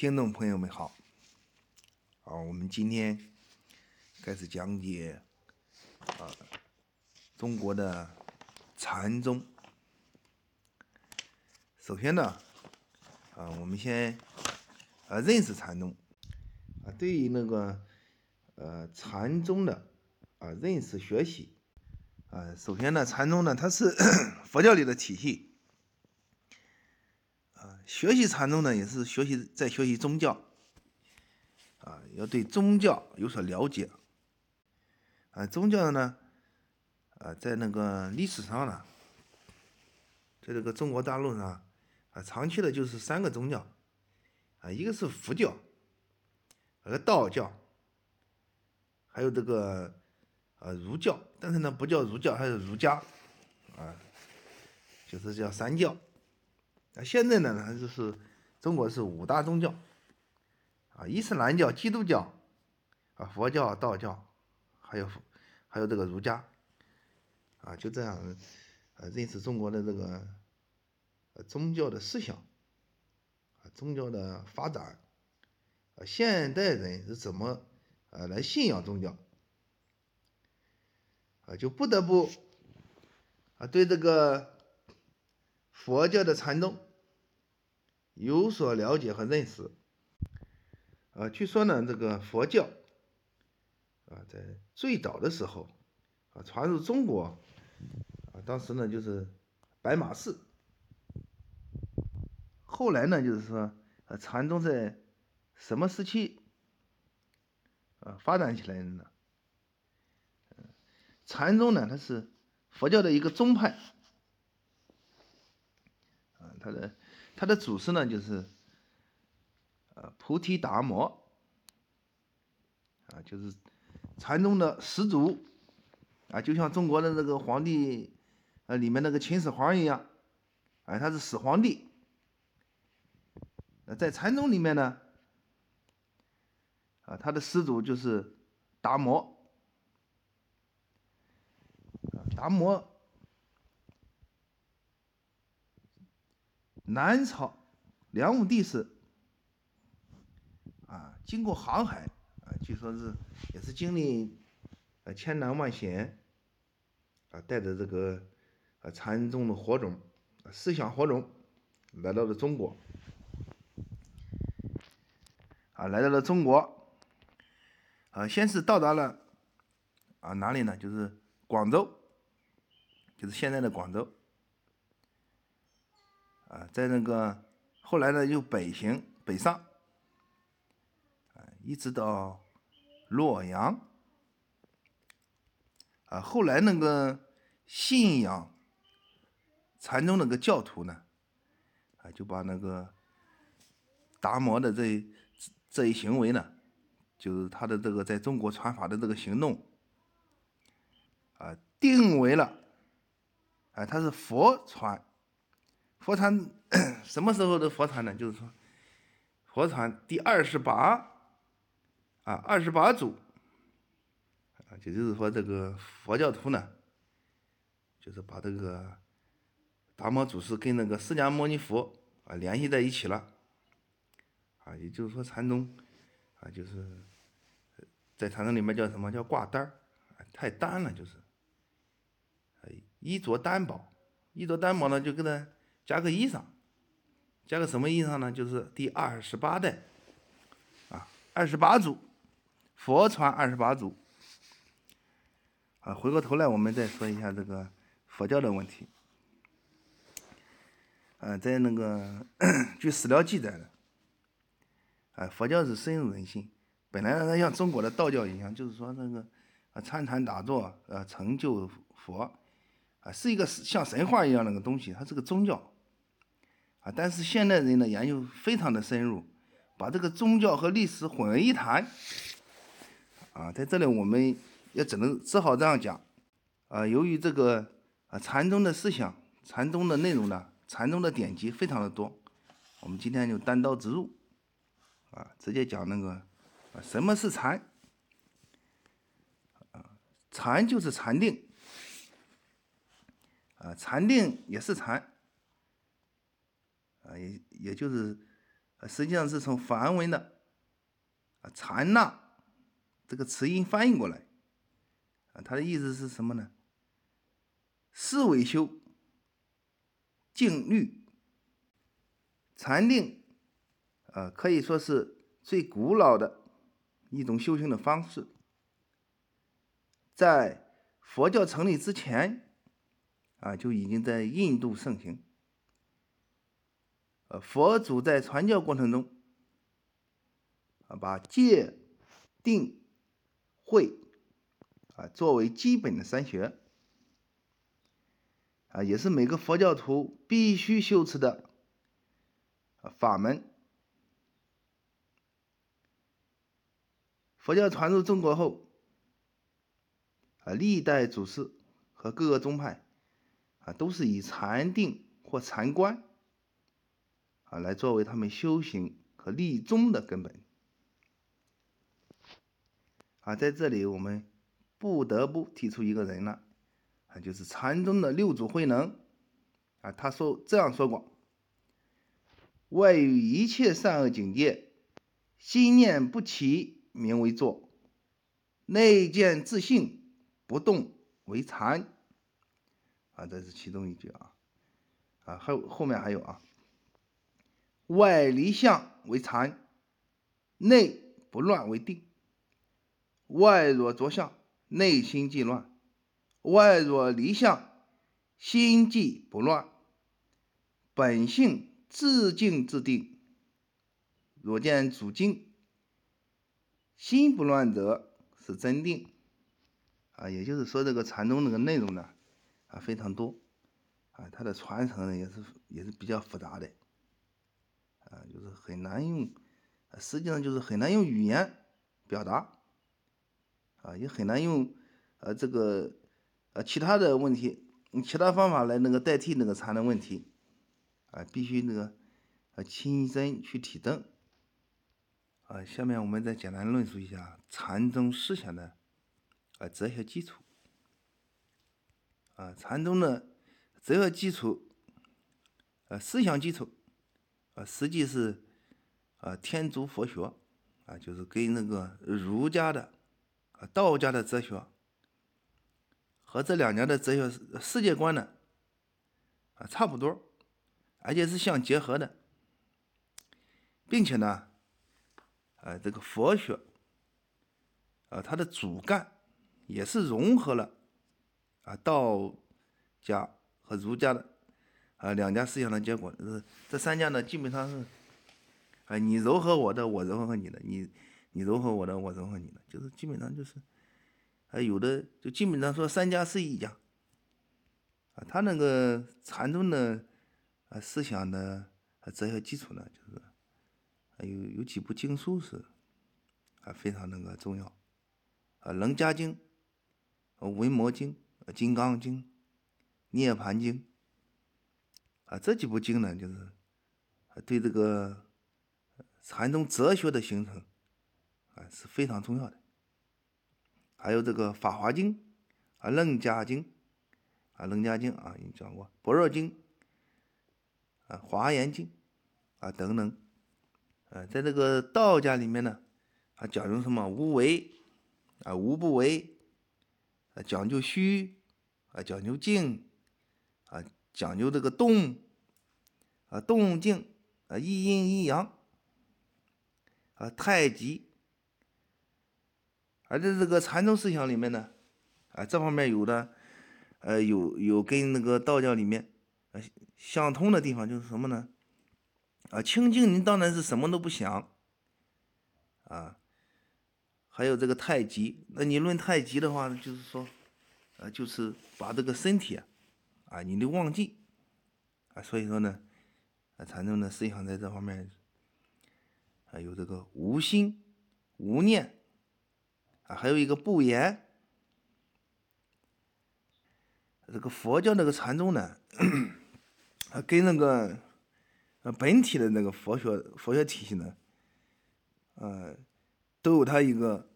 听众朋友们好，啊，我们今天开始讲解啊中国的禅宗。首先呢，啊，我们先啊认识禅宗啊，对于那个呃禅宗的啊认识学习啊，首先呢，禅宗呢它是 佛教里的体系。学习禅宗呢，也是学习在学习宗教，啊，要对宗教有所了解，啊，宗教呢，啊，在那个历史上呢，在这个中国大陆上，啊，长期的就是三个宗教，啊，一个是佛教，个道教，还有这个啊儒教，但是呢不叫儒教，还是儒家，啊，就是叫三教。现在呢？就是中国是五大宗教，啊，伊斯兰教、基督教，啊，佛教、道教，还有还有这个儒家，啊，就这样，呃，认识中国的这个宗教的思想，啊，宗教的发展，啊，现代人是怎么呃来信仰宗教，啊，就不得不啊对这个。佛教的禅宗有所了解和认识，啊，据说呢，这个佛教啊，在最早的时候啊，传入中国啊，当时呢就是白马寺，后来呢就是说，啊，禅宗在什么时期啊发展起来的呢？禅宗呢，它是佛教的一个宗派。他的他的祖师呢，就是呃菩提达摩啊，就是禅宗的始祖啊，就像中国的那个皇帝呃里面那个秦始皇一样，哎，他是始皇帝。在禅宗里面呢，啊，他的始祖就是达摩达摩。南朝梁武帝时，啊，经过航海，啊，据说是也是经历呃千难万险，啊，带着这个啊禅宗的火种，思想火种，来到了中国，啊，来到了中国，啊，先是到达了啊哪里呢？就是广州，就是现在的广州。啊，在那个后来呢，又北行北上，啊，一直到洛阳，啊，后来那个信仰禅宗那个教徒呢，啊，就把那个达摩的这这一行为呢，就是他的这个在中国传法的这个行动，啊，定为了，啊，他是佛传。佛传 什么时候的佛传呢？就是说，佛传第二十八啊，二十八祖。啊，也就是说，这个佛教徒呢，就是把这个达摩祖师跟那个释迦牟尼佛啊联系在一起了。啊，也就是说，禅宗啊，就是在禅宗里面叫什么？叫挂单儿，太单了，就是。衣着单薄，衣着单薄呢，就跟他。加个衣裳，加个什么衣裳呢？就是第二十八代，啊，二十八祖，佛传二十八祖。啊，回过头来我们再说一下这个佛教的问题。啊，在那个据史料记载的，啊，佛教是深入人心。本来它像中国的道教一样，就是说那个啊参禅打坐，呃，成就佛，啊，是一个像神话一样那个东西，它是个宗教。啊，但是现代人的研究非常的深入，把这个宗教和历史混为一谈。啊，在这里我们也只能只好这样讲。啊，由于这个啊禅宗的思想、禅宗的内容呢，禅宗的典籍非常的多，我们今天就单刀直入，啊，直接讲那个啊什么是禅？禅就是禅定，啊，禅定也是禅。也也就是，实际上是从梵文的啊禅那这个词音翻译过来啊，它的意思是什么呢？四维修静虑禅定，呃，可以说是最古老的一种修行的方式，在佛教成立之前啊，就已经在印度盛行。呃，佛祖在传教过程中啊，把戒、定、慧啊作为基本的三学啊，也是每个佛教徒必须修持的法门。佛教传入中国后啊，历代祖师和各个宗派啊，都是以禅定或禅观。啊，来作为他们修行和立宗的根本。啊，在这里我们不得不提出一个人了，啊，就是禅宗的六祖慧能。啊，他说这样说过：外于一切善恶境界，心念不起，名为坐；内见自性，不动为禅。啊，这是其中一句啊。啊，后后面还有啊。外离相为禅，内不乱为定。外若着相，内心即乱；外若离相，心即不乱。本性自静自定。若见主静，心不乱者是真定。啊，也就是说，这个禅宗那个内容呢，啊非常多，啊它的传承呢也是也是比较复杂的。啊，就是很难用，实际上就是很难用语言表达，啊，也很难用，呃，这个，呃，其他的问题，其他方法来那个代替那个禅的问题，啊，必须那个，呃，亲身去体证。啊，下面我们再简单论述一下禅宗思想的，呃，哲学基础。啊，禅宗的哲学基础，呃，思想基础。啊，实际是，啊，天竺佛学，啊，就是跟那个儒家的，啊，道家的哲学，和这两家的哲学世界观呢，啊，差不多，而且是相结合的，并且呢，啊，这个佛学，啊，它的主干也是融合了，啊，道家和儒家的。啊，两家思想的结果，就是这三家呢，基本上是，啊，你柔和我的，我柔和你的，你你柔和我的，我柔和你的，就是基本上就是，啊，有的就基本上说三家是一家，啊，他那个禅宗的啊思想的哲学基础呢，就是啊有有几部经书是啊非常那个重要，啊，《楞伽经》、《啊，《文摩经》、《金刚经》、《涅盘经》。啊，这几部经呢，就是对这个禅宗哲学的形成啊是非常重要的。还有这个《法华经》啊，《楞伽经》啊，《楞伽经》啊，你讲过《般若经》啊，《华严经》啊等等。呃，在这个道家里面呢，啊，讲究什么无为啊，无不为啊，讲究虚啊，讲究静啊。讲究这个动，啊动静，啊一阴一阳，啊太极，而在这个禅宗思想里面呢，啊这方面有的，呃有有跟那个道教里面，呃相通的地方就是什么呢？啊清净，你当然是什么都不想，啊，还有这个太极，那你论太极的话呢，就是说，呃就是把这个身体啊。啊，你的忘记啊，所以说呢，禅宗的思想在这方面啊有这个无心、无念啊，还有一个不言。这个佛教那个禅宗呢，啊，跟那个呃本体的那个佛学佛学体系呢，呃，都有它一个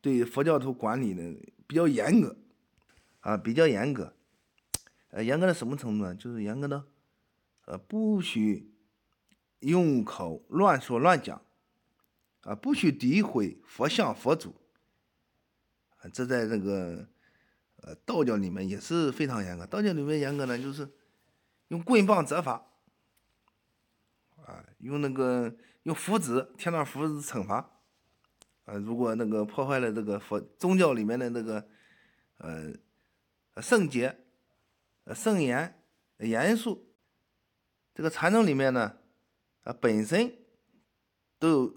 对佛教徒管理的比较严格啊，比较严格。呃，严格到什么程度呢？就是严格到，呃，不许用口乱说乱讲，啊，不许诋毁佛像佛祖，啊，这在这个呃道教里面也是非常严格。道教里面严格呢，就是用棍棒责罚，啊，用那个用符纸贴上符纸惩罚，啊，如果那个破坏了这个佛宗教里面的那个呃圣洁、圣严、严肃。这个禅宗里面呢，啊，本身都有，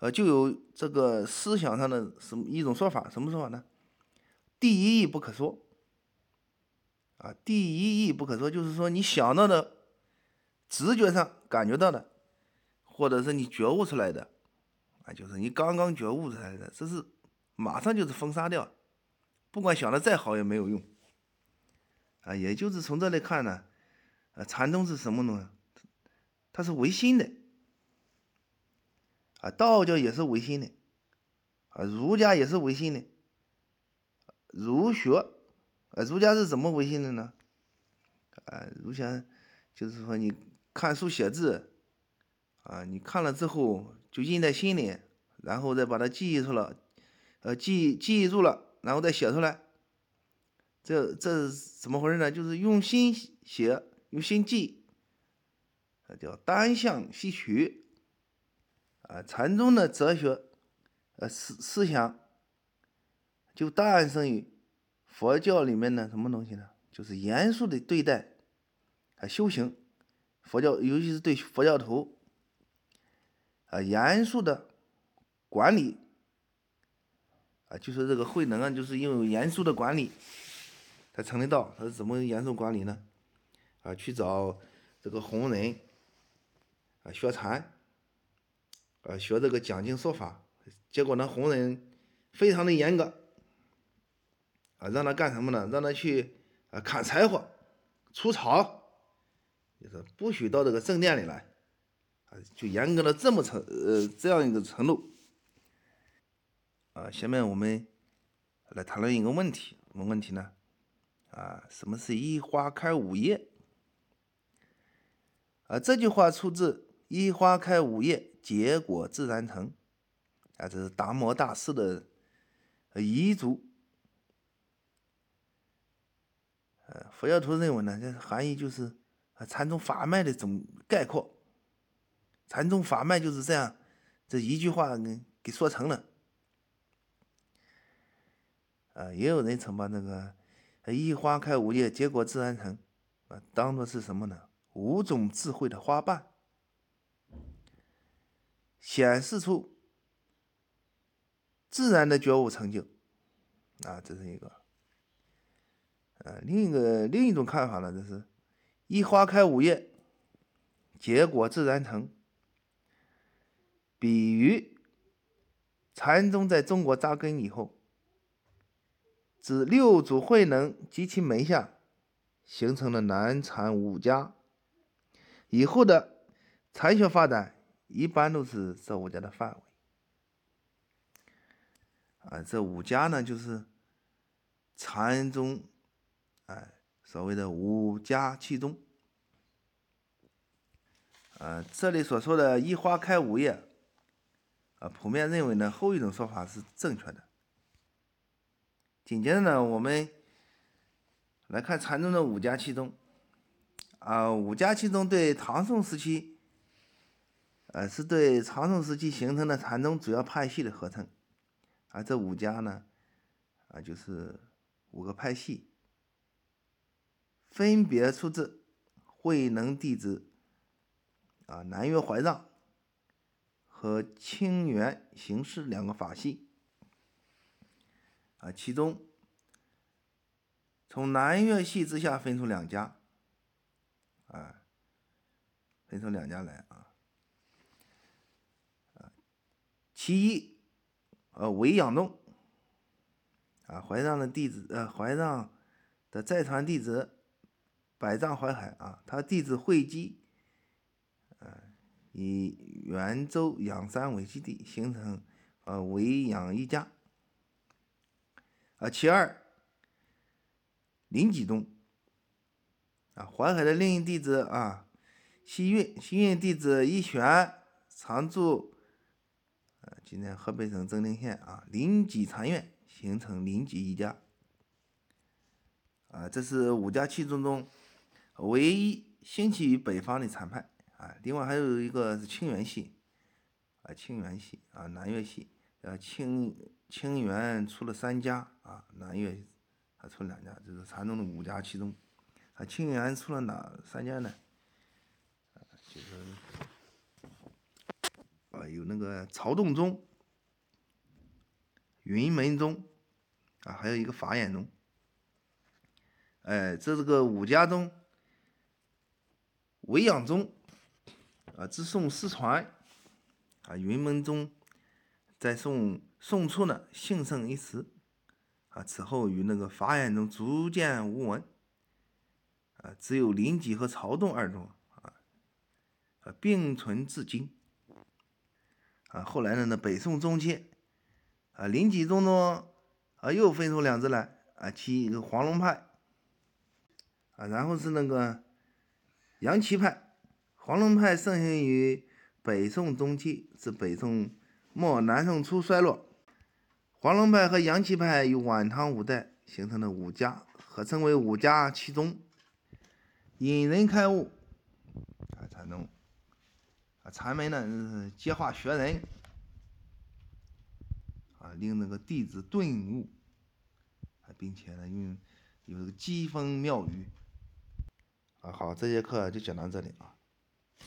呃，就有这个思想上的什么一种说法，什么说法呢？第一义不可说，啊，第一义不可说，就是说你想到的、直觉上感觉到的，或者是你觉悟出来的，啊，就是你刚刚觉悟出来的，这是马上就是封杀掉，不管想的再好也没有用，啊，也就是从这里看呢，呃，禅宗是什么呢？它是唯心的，啊，道教也是唯心的，啊，儒家也是唯心的，儒学，啊，儒家是怎么唯心的呢？啊，儒家就是说你看书写字，啊，你看了之后就印在心里，然后再把它记忆出了，呃，记记忆住了，然后再写出来，这这是怎么回事呢？就是用心写，用心记。叫单向吸取，啊，禅宗的哲学，呃思思想，就诞生于佛教里面的什么东西呢？就是严肃的对待，啊修行，佛教尤其是对佛教徒，啊严肃的管理，啊就是这个慧能啊，就是因为严肃的管理，他成的道，他是怎么严肃管理呢？啊去找这个红人。啊，学禅，啊，学这个讲经说法，结果呢，弘忍非常的严格，啊，让他干什么呢？让他去啊砍柴火、除草，就是不许到这个正殿里来，啊，就严格到这么程呃这样一个程度。啊，下面我们来谈论一个问题，什么问题呢？啊，什么是一花开五叶？啊，这句话出自。一花开五叶，结果自然成。啊，这是达摩大师的遗嘱。呃，佛教徒认为呢，这含义就是禅宗法脉的总概括。禅宗法脉就是这样，这一句话给给说成了。啊，也有人曾把那个“一花开五叶，结果自然成”啊，当做是什么呢？五种智慧的花瓣。显示出自然的觉悟成就，啊，这是一个。呃，另一个另一种看法呢，就是一花开五叶，结果自然成。比喻禅宗在中国扎根以后，指六祖慧能及其门下形成了南禅五家，以后的禅学发展。一般都是这五家的范围啊，这五家呢，就是禅宗，哎，所谓的五家七宗。啊，这里所说的“一花开五叶”，啊，普遍认为呢，后一种说法是正确的。紧接着呢，我们来看禅宗的五家七宗。啊，五家七宗对唐宋时期。呃，是对长宋时期形成的禅宗主要派系的合称，啊这五家呢，啊，就是五个派系，分别出自慧能弟子啊南岳怀让和清源行事两个法系，啊，其中从南岳系之下分出两家，啊，分出两家来啊。其一，呃，韦养栋，啊，怀让的弟子，呃，怀让的再传弟子，百丈怀海啊，他弟子慧基，呃，以元州养山为基地，形成呃韦养一家。啊，其二，林济宗，啊，淮海的另一弟子啊，西运，西运地址一玄，常住，今天河北省正定县啊，临济禅院形成临济一家。啊，这是五家七宗中唯一兴起于北方的禅派啊。另外还有一个是清源系，啊，清源系啊，南岳系，呃，清清源出了三家啊，南岳还出了两家，这是禅宗的五家七宗。啊，清源出了哪三家呢？啊，就是有那个曹洞宗、云门宗啊，还有一个法眼宗。哎，这是个五家宗，维养宗啊，自宋失传。啊，云门宗在宋宋初呢兴盛一时。啊，此后与那个法眼宗逐渐无闻。啊，只有临济和曹洞二宗啊。啊并存至今啊。后来呢，那北宋中期啊，临济宗中啊又分出两支来啊，其一个黄龙派。啊，然后是那个杨岐派，黄龙派盛行于北宋中期至北宋末南宋初衰落。黄龙派和杨岐派于晚唐五代形成了五家，合称为五家七宗。引人开悟啊，才能禅门呢是教化学人啊，令那个弟子顿悟，并且呢用有这个机锋妙语。啊，好，这节课就讲到这里啊。